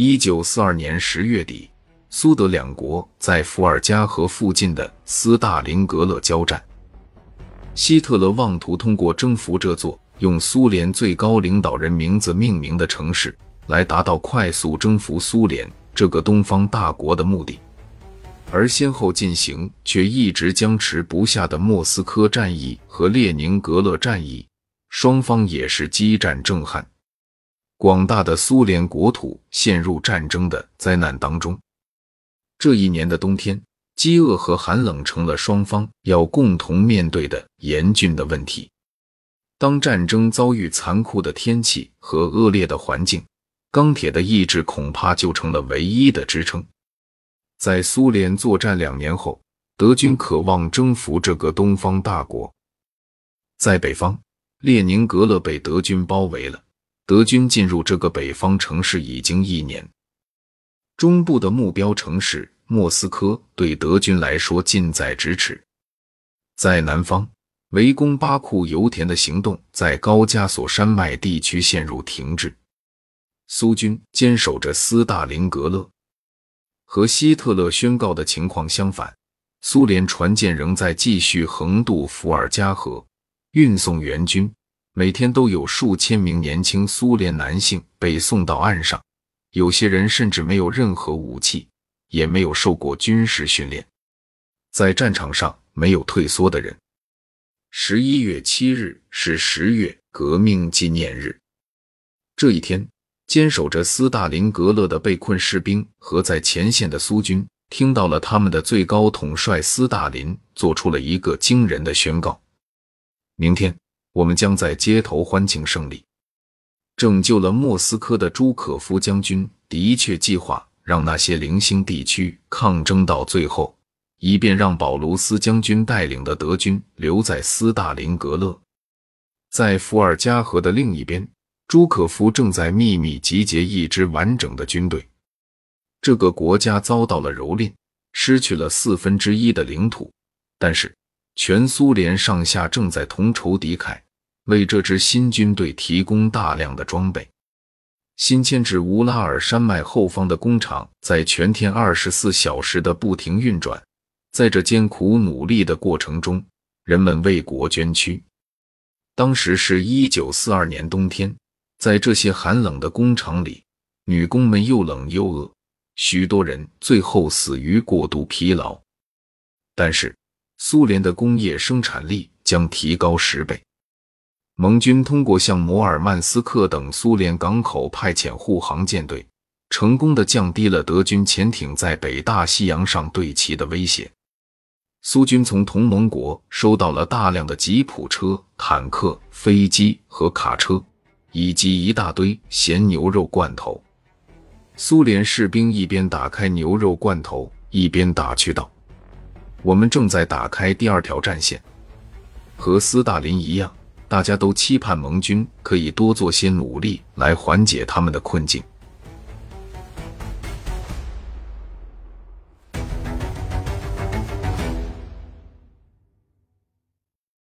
一九四二年十月底，苏德两国在伏尔加河附近的斯大林格勒交战。希特勒妄图通过征服这座用苏联最高领导人名字命名的城市，来达到快速征服苏联这个东方大国的目的。而先后进行却一直僵持不下的莫斯科战役和列宁格勒战役，双方也是激战正酣，广大的苏联国土陷入战争的灾难当中。这一年的冬天，饥饿和寒冷成了双方要共同面对的严峻的问题。当战争遭遇残酷的天气和恶劣的环境，钢铁的意志恐怕就成了唯一的支撑。在苏联作战两年后，德军渴望征服这个东方大国。在北方，列宁格勒被德军包围了。德军进入这个北方城市已经一年。中部的目标城市莫斯科对德军来说近在咫尺。在南方，围攻巴库油田的行动在高加索山脉地区陷入停滞。苏军坚守着斯大林格勒。和希特勒宣告的情况相反，苏联船舰仍在继续横渡伏尔加河，运送援军。每天都有数千名年轻苏联男性被送到岸上，有些人甚至没有任何武器，也没有受过军事训练，在战场上没有退缩的人。十一月七日是十月革命纪念日，这一天。坚守着斯大林格勒的被困士兵和在前线的苏军听到了他们的最高统帅斯大林做出了一个惊人的宣告：明天我们将在街头欢庆胜利。拯救了莫斯科的朱可夫将军的确计划让那些零星地区抗争到最后，以便让保卢斯将军带领的德军留在斯大林格勒，在伏尔加河的另一边。朱可夫正在秘密集结一支完整的军队。这个国家遭到了蹂躏，失去了四分之一的领土，但是全苏联上下正在同仇敌忾，为这支新军队提供大量的装备。新迁至乌拉尔山脉后方的工厂在全天二十四小时的不停运转，在这艰苦努力的过程中，人们为国捐躯。当时是一九四二年冬天。在这些寒冷的工厂里，女工们又冷又饿，许多人最后死于过度疲劳。但是，苏联的工业生产力将提高十倍。盟军通过向摩尔曼斯克等苏联港口派遣护航舰队，成功的降低了德军潜艇在北大西洋上对其的威胁。苏军从同盟国收到了大量的吉普车、坦克、飞机和卡车。以及一大堆咸牛肉罐头。苏联士兵一边打开牛肉罐头，一边打趣道：“我们正在打开第二条战线。”和斯大林一样，大家都期盼盟军可以多做些努力来缓解他们的困境。